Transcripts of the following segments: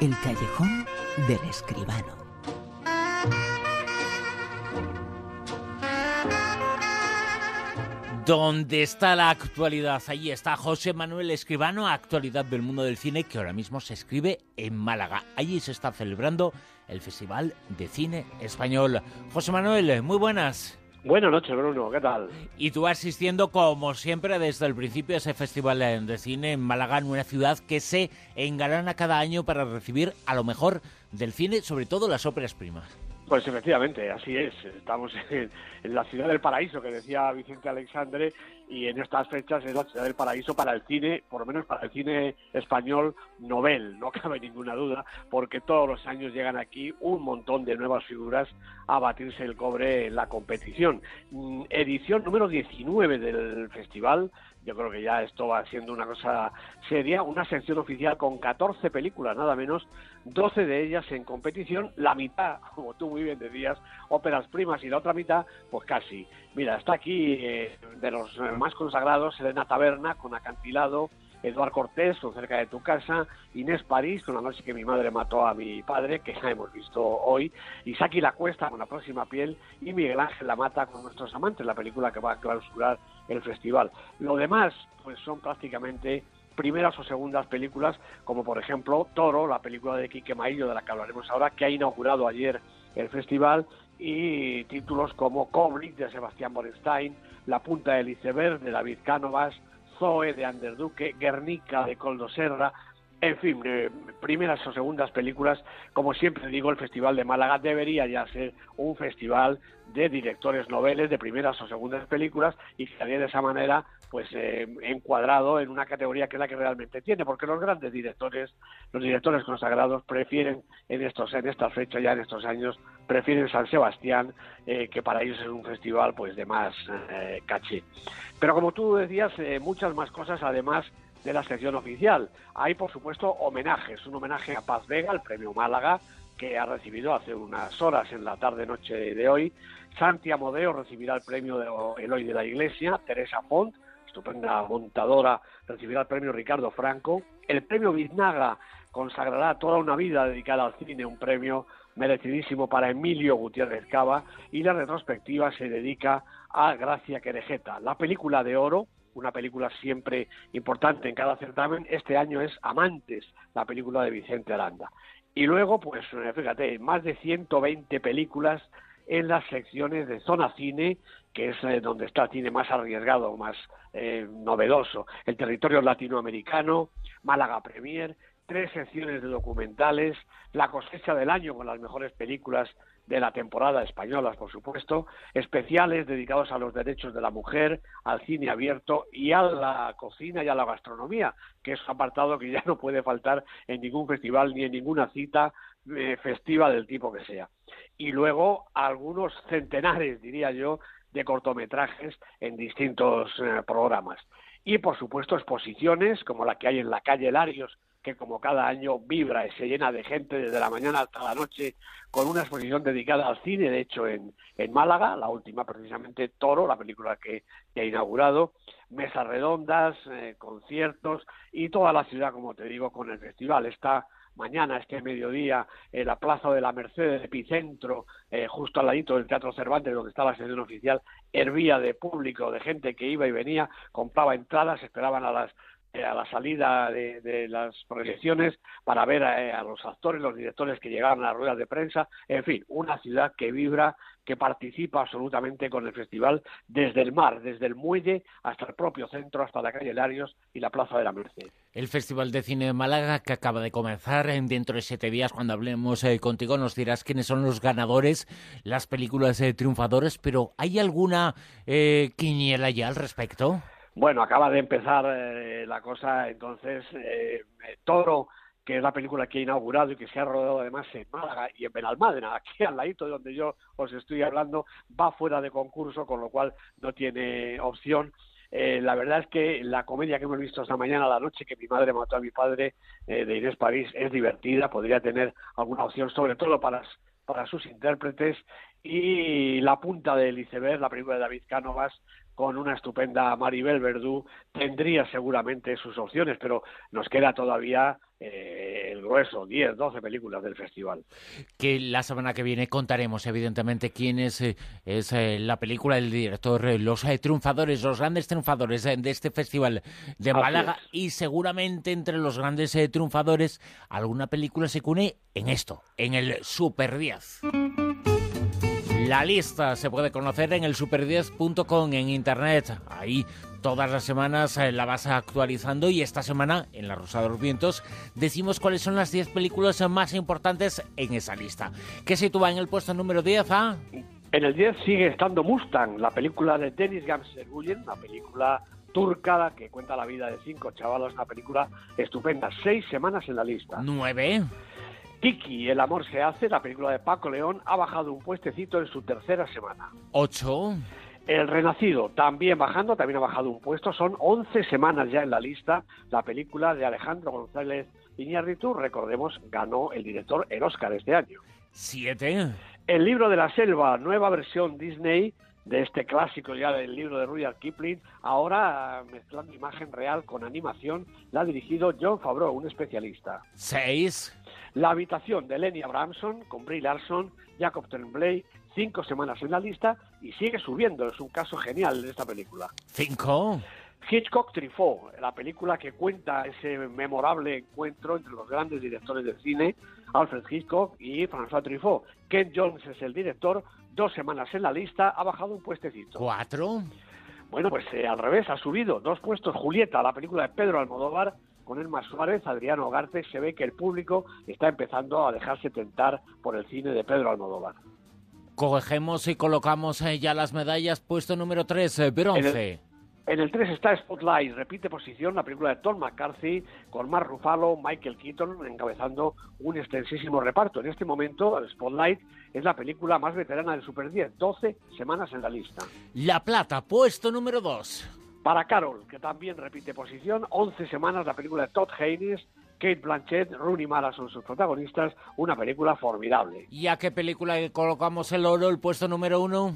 El callejón del escribano. ¿Dónde está la actualidad? Allí está José Manuel Escribano, actualidad del mundo del cine, que ahora mismo se escribe en Málaga. Allí se está celebrando el Festival de Cine Español. José Manuel, muy buenas. Buenas noches, Bruno, ¿qué tal? Y tú asistiendo, como siempre, desde el principio a ese Festival de Cine en Málaga, en una ciudad que se engalana cada año para recibir a lo mejor del cine, sobre todo las óperas primas. Pues efectivamente, así es. Estamos en, la ciudad del paraíso, que decía Vicente Alexandre, y en estas fechas es la ciudad del paraíso para el cine, por lo menos para el cine español novel, no cabe ninguna duda, porque todos los años llegan aquí un montón de nuevas figuras a batirse el cobre en la competición. Mm, edición número 19 del festival, yo creo que ya esto va siendo una cosa seria, una sección oficial con 14 películas, nada menos, 12 de ellas en competición, la mitad, como tú muy bien decías, óperas primas y la otra mitad, pues casi. Mira, está aquí eh, de los más consagrados, Elena Taberna con Acantilado, Eduard Cortés con Cerca de tu casa, Inés París con La noche que mi madre mató a mi padre, que ya hemos visto hoy, Isaki La Cuesta con La próxima piel y Miguel Ángel La Mata con Nuestros amantes, la película que va a clausurar el festival. Lo demás, pues son prácticamente primeras o segundas películas, como por ejemplo Toro, la película de Quique Maillo, de la que hablaremos ahora, que ha inaugurado ayer el festival, y títulos como Kubrick de Sebastián Borenstein, La punta del iceberg de David Cánovas, Zoe de Anderduque, Guernica de Coldo Serra, en fin, eh, primeras o segundas películas, como siempre digo, el Festival de Málaga debería ya ser un festival de directores noveles de primeras o segundas películas y estaría de esa manera pues eh, encuadrado en una categoría que es la que realmente tiene, porque los grandes directores, los directores consagrados prefieren en estos en estas fechas ya en estos años prefieren San Sebastián eh, que para ellos es un festival pues de más caché. Pero como tú decías, muchas más cosas además de la sección oficial. Hay, por supuesto, homenajes. Un homenaje a Paz Vega, el premio Málaga, que ha recibido hace unas horas en la tarde-noche de hoy. Santi Amodeo recibirá el premio de Eloy de la Iglesia. Teresa Font, estupenda montadora, recibirá el premio Ricardo Franco. El premio Biznaga consagrará toda una vida dedicada al cine, un premio merecidísimo para Emilio Gutiérrez Cava. Y la retrospectiva se dedica a Gracia Querejeta. La película de oro una película siempre importante en cada certamen, este año es Amantes, la película de Vicente Aranda. Y luego, pues fíjate, más de 120 películas en las secciones de zona cine, que es eh, donde está el cine más arriesgado, más eh, novedoso, el territorio latinoamericano, Málaga Premier, tres secciones de documentales, la cosecha del año con las mejores películas de la temporada españolas, por supuesto, especiales dedicados a los derechos de la mujer, al cine abierto y a la cocina y a la gastronomía, que es un apartado que ya no puede faltar en ningún festival ni en ninguna cita eh, festiva del tipo que sea. Y luego algunos centenares, diría yo, de cortometrajes en distintos eh, programas. Y por supuesto exposiciones como la que hay en la calle Larios que como cada año vibra y se llena de gente desde la mañana hasta la noche con una exposición dedicada al cine, de hecho en, en Málaga, la última precisamente Toro, la película que, ha inaugurado, mesas redondas, eh, conciertos y toda la ciudad, como te digo, con el festival. Está mañana, este mediodía, en la Plaza de la Merced, el epicentro, eh, justo al ladito del Teatro Cervantes, donde está la sesión oficial, hervía de público, de gente que iba y venía, compraba entradas, esperaban a las a la salida de, las proyecciones para ver eh, a, los actores, los directores que llegaban a las ruedas de prensa, en fin, una ciudad que vibra, que participa absolutamente con el festival desde el mar, desde el muelle hasta el propio centro, hasta la calle Larios y la Plaza de la Merced. El Festival de Cine de Málaga que acaba de comenzar, en dentro de siete días, cuando hablemos eh, contigo, nos dirás quiénes son los ganadores, las películas triunfadores, pero ¿hay alguna quiniela ya al respecto? Bueno, acaba de empezar eh, la cosa, entonces eh, Toro, que es la película que ha inaugurado y que se ha rodado además en Málaga y en Benalmádena, aquí al ladito de donde yo os estoy hablando, va fuera de concurso, con lo cual no tiene opción. Eh, la verdad es que la comedia que hemos visto esta mañana la noche, que mi madre mató a mi padre, de Inés París, es divertida, podría tener alguna opción, sobre todo para, para sus intérpretes, y La punta del iceberg, la película de David Cánovas, con una estupenda Maribel Verdú, tendría seguramente sus opciones, pero nos queda todavía eh, el grueso, 10, 12 películas del festival. Que la semana que viene contaremos, evidentemente, quién es, eh, es eh, la película del director, eh, los triunfadores, los grandes triunfadores de este festival de Málaga y seguramente entre los grandes triunfadores alguna película se cune en esto, en el Super 10. La lista se puede conocer en el super10.com en internet. Ahí todas las semanas eh, la vas actualizando y esta semana en La Rosa de los Vientos decimos cuáles son las 10 películas más importantes en esa lista. ¿Qué sitúa en el puesto número 10 a? En el 10 sigue estando Mustang, la película de Dennis Gamser-Guyen, una película turca que cuenta la vida de cinco chavalos, una película estupenda. Seis semanas en la lista. Nueve. Tiki, El amor se hace, la película de Paco León, ha bajado un puestecito en su tercera semana. Ocho. El Renacido, también bajando, también ha bajado un puesto. Son 11 semanas ya en la lista. La película de Alejandro González Iñárritu, recordemos, ganó el director el Oscar este año. Siete. El libro de la selva, nueva versión Disney de este clásico ya del libro de Rudyard Kipling, ahora mezclando imagen real con animación, la ha dirigido John Favreau, un especialista. Seis. La habitación de Lenny Abramson con Brie Larson, Jacob Tremblay, cinco semanas en la lista y sigue subiendo. Es un caso genial de esta película. Cinco. Hitchcock Truffaut, la película que cuenta ese memorable encuentro entre los grandes directores de cine, Alfred Hitchcock y François Truffaut. Ken Jones es el director, dos semanas en la lista, ha bajado un puestecito. Cuatro. Bueno, pues eh, al revés, ha subido dos puestos. Julieta, la película de Pedro Almodóvar, con Elma Suárez, Adriano Ugarte, se ve que el público está empezando a dejarse tentar por el cine de Pedro Almodóvar. Cogemos y colocamos eh, ya las medallas, puesto número 3, eh, bronce. En el 3 está Spotlight, repite posición la película de Tom McCarthy con Mark Ruffalo, Michael Keaton encabezando un extensísimo reparto. En este momento, Spotlight es la película más veterana del Super 10, 12 semanas en la lista. La Plata, puesto número 2. Para Carol, que también repite posición, 11 semanas la película de Todd Haynes, Kate Blanchett, Rooney Mara son sus protagonistas, una película formidable. ¿Y a qué película colocamos el oro, el puesto número uno?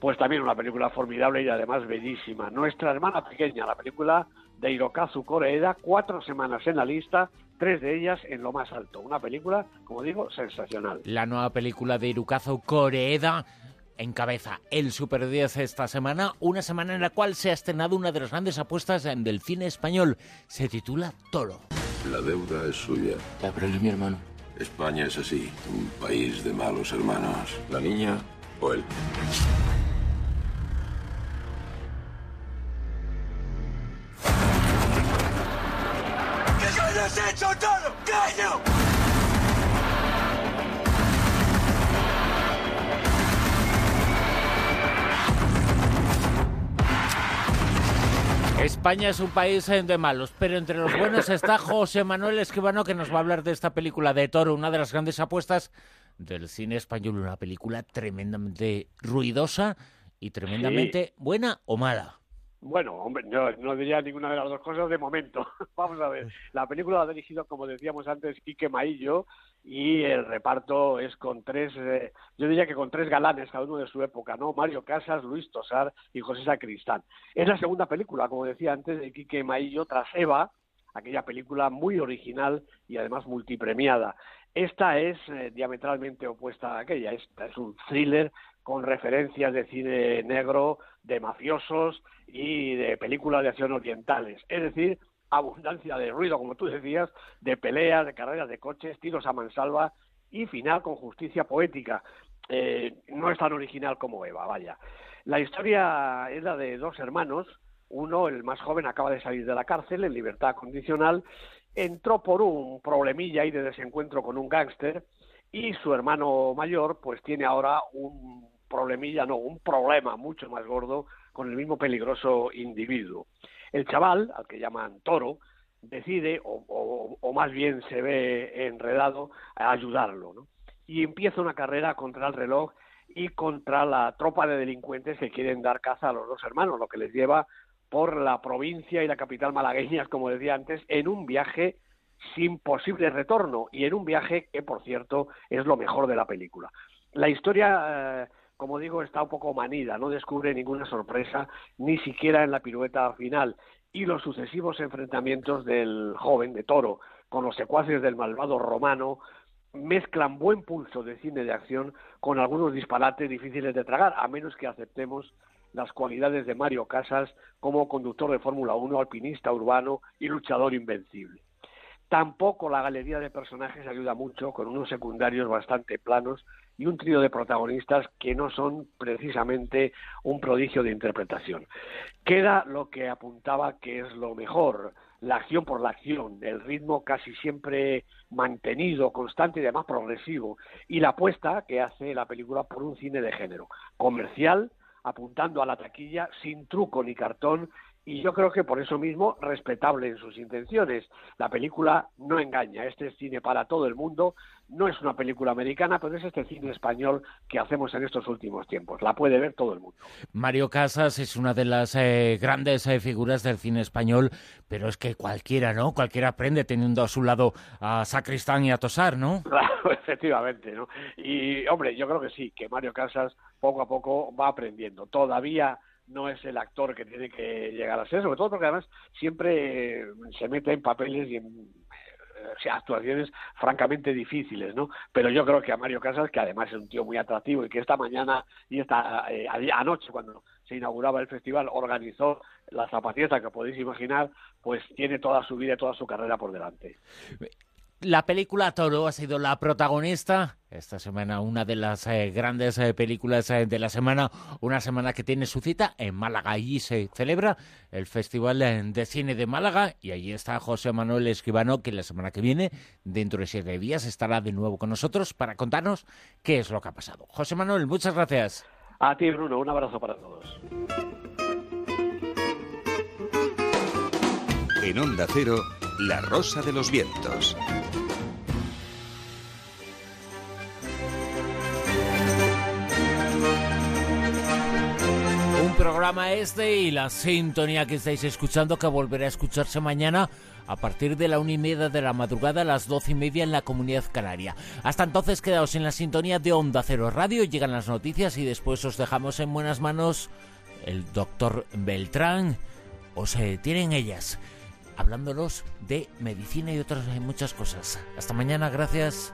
Pues también una película formidable y además bellísima. Nuestra hermana pequeña, la película de Hirokazu Koreeda, cuatro semanas en la lista, tres de ellas en lo más alto. Una película, como digo, sensacional. La nueva película de Hirokazu Koreeda encabeza el Super 10 esta semana, una semana en la cual se ha estrenado una de las grandes apuestas del cine español. Se titula Toro. La deuda es suya. Ya, pero él es mi hermano. España es así, un país de malos hermanos. ¿La niña o él? ¡Coño! España es un país eh, de malos, pero entre los buenos está José Manuel Escribano, que nos va a hablar de esta película de Toro, una de las grandes apuestas del cine español, una película tremendamente ruidosa y tremendamente buena o mala. Bueno, hombre, no, no, diría ninguna de las dos cosas de momento. Vamos a ver. La película la ha dirigido, como decíamos antes, Quique Maillo y el reparto es con tres, eh, yo diría que con tres galanes, cada uno de su época, ¿no? Mario Casas, Luis Tosar y José Sacristán. Es la segunda película, como decía antes, de Quique Maillo tras Eva, aquella película muy original y además multipremiada. Esta es eh, diametralmente opuesta a aquella. Esta es un thriller con referencias de cine negro, de mafiosos y de películas de acción orientales. Es decir, abundancia de ruido, como tú decías, de peleas, de carreras de coches, tiros a mansalva y final con justicia poética. Eh, no es tan original como Eva, vaya. La historia es la de dos hermanos. Uno, el más joven, acaba de salir de la cárcel en libertad condicional. Entró por un problemilla y de desencuentro con un gángster y su hermano mayor, pues tiene ahora un problemilla, no, un problema mucho más gordo con el mismo peligroso individuo. El chaval, al que llaman Toro, decide, o, más bien se ve enredado, a ayudarlo. Y empieza una carrera contra el reloj y contra la tropa de delincuentes que quieren dar caza a los dos hermanos, lo que les lleva por la provincia y la capital malagueñas, como decía antes, en un viaje sin posible retorno y en un viaje que, por cierto, es lo mejor de la película. La historia eh, como digo, está un poco manida, no descubre ninguna sorpresa, ni siquiera en la pirueta final. Y los sucesivos enfrentamientos del joven, de Toro, con los secuaces del malvado romano, mezclan buen pulso de cine de acción con algunos disparates difíciles de tragar, a menos que aceptemos las cualidades de Mario Casas como conductor de Fórmula 1, alpinista urbano y luchador invencible. Tampoco la galería de personajes ayuda mucho, con unos secundarios bastante planos y un trío de protagonistas que no son precisamente un prodigio de interpretación. Queda lo que apuntaba que es lo mejor, la acción por la acción, el ritmo casi siempre mantenido, constante y además progresivo, y la apuesta que hace la película por un cine de género, comercial, apuntando a la taquilla, sin truco ni cartón, y yo creo que por eso mismo respetable en sus intenciones. La película no engaña, este es cine para todo el mundo, no es una película americana, pero es este cine español que hacemos en estos últimos tiempos. La puede ver todo el mundo. Mario Casas es una de las eh, grandes eh, figuras del cine español, pero es que cualquiera, ¿no? Cualquiera aprende teniendo a su lado a Sacristán y a Tosar, ¿no? Claro, efectivamente, ¿no? Y, hombre, yo creo que sí, que Mario Casas poco a poco va aprendiendo. Todavía no es el actor que tiene que llegar a ser, sobre todo porque además siempre se mete en papeles y en actuaciones francamente difíciles, ¿no? Pero yo creo que a Mario Casas, que además es un tío muy atractivo y que esta mañana y esta eh, anoche cuando se inauguraba el festival organizó la zapatieta que podéis imaginar, pues tiene toda su vida y toda su carrera por delante. La película Toro ha sido la protagonista esta semana, una de las eh, grandes eh, películas eh, de la semana, una semana que tiene su cita en Málaga. Allí se celebra el Festival de Cine de Málaga y allí está José Manuel Escribano, que la semana que viene, dentro de siete días, estará de nuevo con nosotros para contarnos qué es lo que ha pasado. José Manuel, muchas gracias. A ti, Bruno, un abrazo para todos. En Onda Cero, La Rosa de los Vientos. programa este y la sintonía que estáis escuchando que volverá a escucharse mañana a partir de la una y media de la madrugada a las doce y media en la comunidad canaria. Hasta entonces quedaos en la sintonía de Onda Cero Radio, llegan las noticias y después os dejamos en buenas manos el doctor Beltrán. Os eh, tienen ellas hablándolos de medicina y otras muchas cosas. Hasta mañana, gracias.